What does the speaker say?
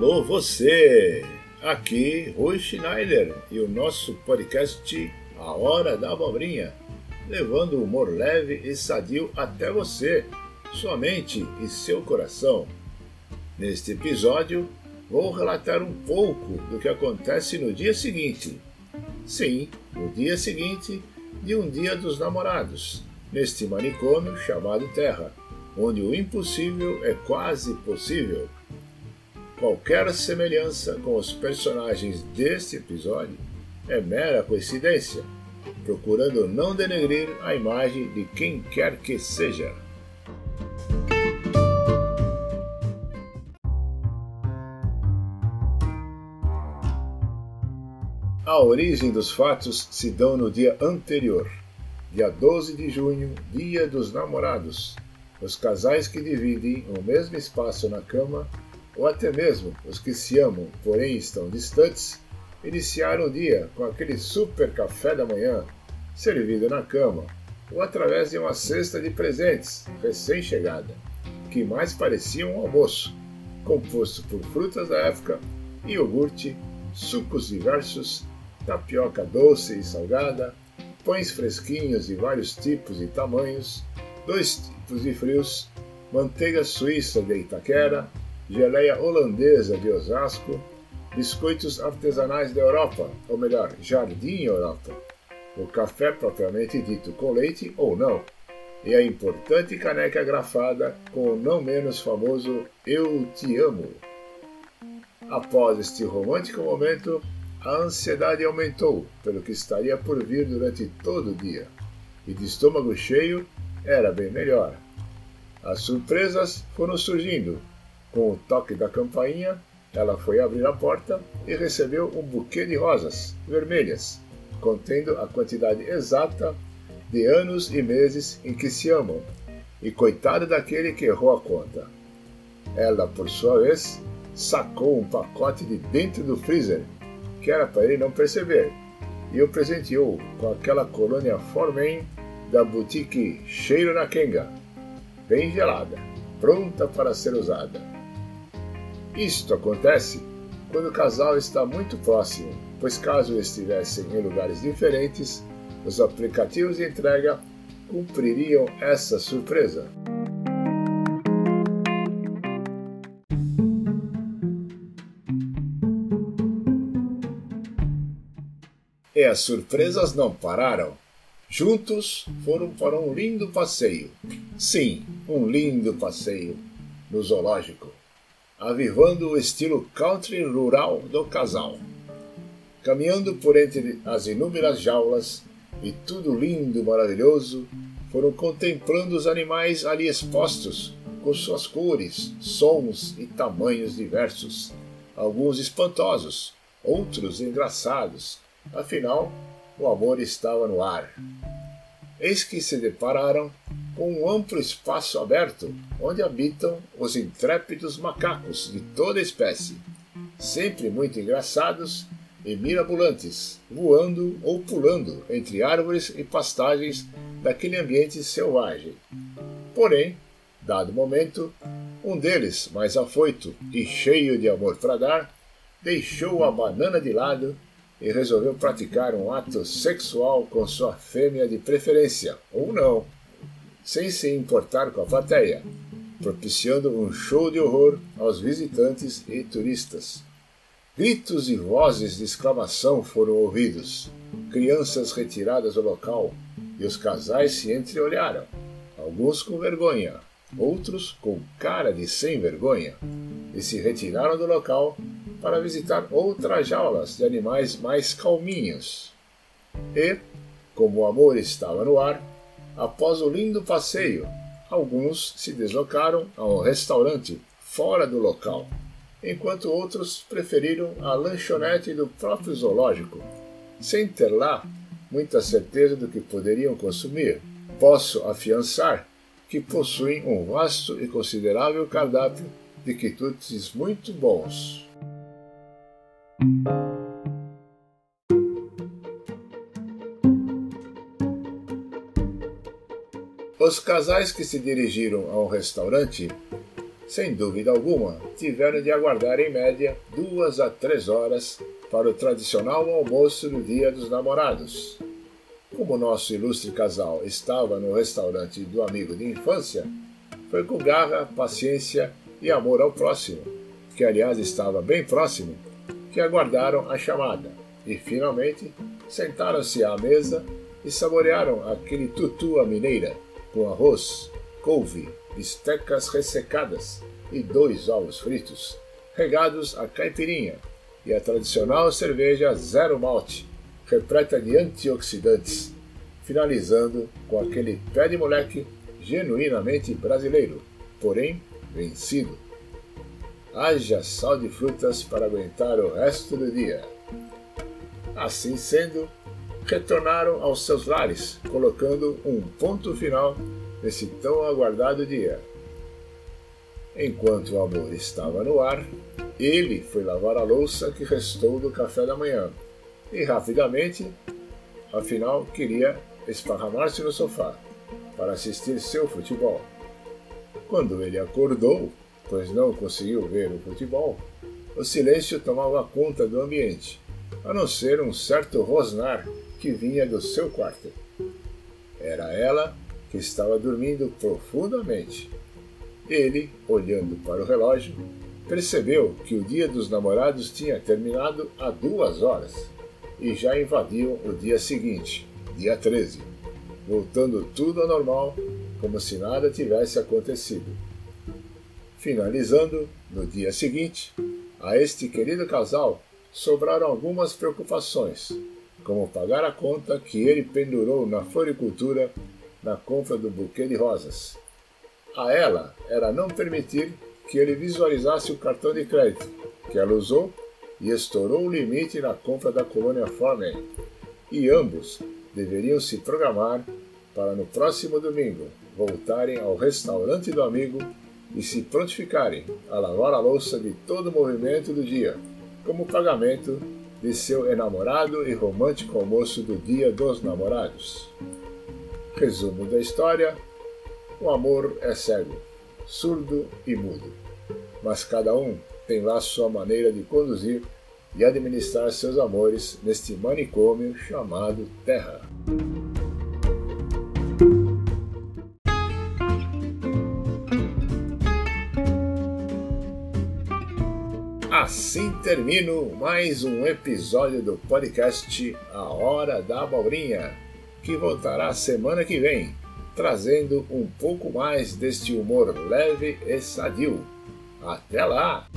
Alô você! Aqui Rui Schneider e o nosso podcast A Hora da Abobrinha, levando o humor leve e sadio até você, sua mente e seu coração. Neste episódio, vou relatar um pouco do que acontece no dia seguinte. Sim, no dia seguinte de um Dia dos Namorados, neste manicômio chamado Terra, onde o impossível é quase possível. Qualquer semelhança com os personagens deste episódio é mera coincidência, procurando não denegrir a imagem de quem quer que seja. A origem dos fatos se dão no dia anterior, dia 12 de junho, dia dos namorados. Os casais que dividem o mesmo espaço na cama ou até mesmo os que se amam, porém estão distantes, iniciaram o dia com aquele super café da manhã, servido na cama, ou através de uma cesta de presentes recém-chegada, que mais parecia um almoço, composto por frutas da época, iogurte, sucos diversos, tapioca doce e salgada, pães fresquinhos de vários tipos e tamanhos, dois tipos de frios, manteiga suíça de Itaquera, geleia holandesa de Osasco, biscoitos artesanais da Europa, ou melhor, Jardim Europa, o café propriamente dito com leite ou não, e a importante caneca grafada com o não menos famoso Eu Te Amo. Após este romântico momento, a ansiedade aumentou pelo que estaria por vir durante todo o dia, e de estômago cheio era bem melhor. As surpresas foram surgindo, com o toque da campainha, ela foi abrir a porta e recebeu um buquê de rosas vermelhas, contendo a quantidade exata de anos e meses em que se amam, e coitado daquele que errou a conta. Ela, por sua vez, sacou um pacote de dentro do freezer, que era para ele não perceber, e o presenteou com aquela colônia Formen da boutique Cheiro na Kenga, bem gelada, pronta para ser usada. Isto acontece quando o casal está muito próximo, pois caso estivessem em lugares diferentes, os aplicativos de entrega cumpririam essa surpresa. E as surpresas não pararam. Juntos foram para um lindo passeio. Sim, um lindo passeio no zoológico avivando o estilo country rural do casal. Caminhando por entre as inúmeras jaulas e tudo lindo, maravilhoso, foram contemplando os animais ali expostos, com suas cores, sons e tamanhos diversos, alguns espantosos, outros engraçados. Afinal, o amor estava no ar. Eis que se depararam um amplo espaço aberto onde habitam os intrépidos macacos de toda espécie, sempre muito engraçados e mirabolantes, voando ou pulando entre árvores e pastagens daquele ambiente selvagem. Porém, dado momento, um deles, mais afoito e cheio de amor para dar, deixou a banana de lado e resolveu praticar um ato sexual com sua fêmea de preferência, ou não sem se importar com a plateia, propiciando um show de horror aos visitantes e turistas. Gritos e vozes de exclamação foram ouvidos, crianças retiradas do local e os casais se entreolharam, alguns com vergonha, outros com cara de sem vergonha, e se retiraram do local para visitar outras jaulas de animais mais calminhos. E, como o amor estava no ar, Após o lindo passeio, alguns se deslocaram a um restaurante fora do local, enquanto outros preferiram a lanchonete do próprio zoológico, sem ter lá muita certeza do que poderiam consumir. Posso afiançar que possuem um vasto e considerável cardápio de quitutes muito bons. Os casais que se dirigiram ao restaurante sem dúvida alguma, tiveram de aguardar em média duas a três horas para o tradicional almoço do Dia dos Namorados. Como nosso ilustre casal estava no restaurante do amigo de infância, foi com garra, paciência e amor ao próximo, que aliás estava bem próximo, que aguardaram a chamada e finalmente sentaram-se à mesa e saborearam aquele tutu à mineira com arroz, couve, bistecas ressecadas e dois ovos fritos, regados a caipirinha e a tradicional cerveja zero malte, repleta de antioxidantes, finalizando com aquele pé de moleque genuinamente brasileiro, porém vencido. Haja sal de frutas para aguentar o resto do dia. Assim sendo, retornaram aos seus lares, colocando um ponto final nesse tão aguardado dia. Enquanto o amor estava no ar, ele foi lavar a louça que restou do café da manhã e rapidamente, afinal, queria esparramar-se no sofá para assistir seu futebol. Quando ele acordou, pois não conseguiu ver o futebol, o silêncio tomava conta do ambiente, a não ser um certo rosnar que vinha do seu quarto. Era ela que estava dormindo profundamente. Ele, olhando para o relógio, percebeu que o dia dos namorados tinha terminado há duas horas e já invadiam o dia seguinte, dia 13, voltando tudo ao normal, como se nada tivesse acontecido. Finalizando, no dia seguinte, a este querido casal sobraram algumas preocupações, como pagar a conta que ele pendurou na floricultura na compra do buquê de rosas. A ela era não permitir que ele visualizasse o cartão de crédito que ela usou e estourou o limite na compra da colônia Formen. E ambos deveriam se programar para no próximo domingo voltarem ao restaurante do amigo e se prontificarem a lavar a louça de todo o movimento do dia, como pagamento de seu enamorado e romântico almoço do Dia dos Namorados. Resumo da história: o amor é cego, surdo e mudo, mas cada um tem lá sua maneira de conduzir e administrar seus amores neste manicômio chamado Terra. Assim termino mais um episódio do podcast A Hora da Abobrinha que voltará semana que vem, trazendo um pouco mais deste humor leve e sadio. Até lá!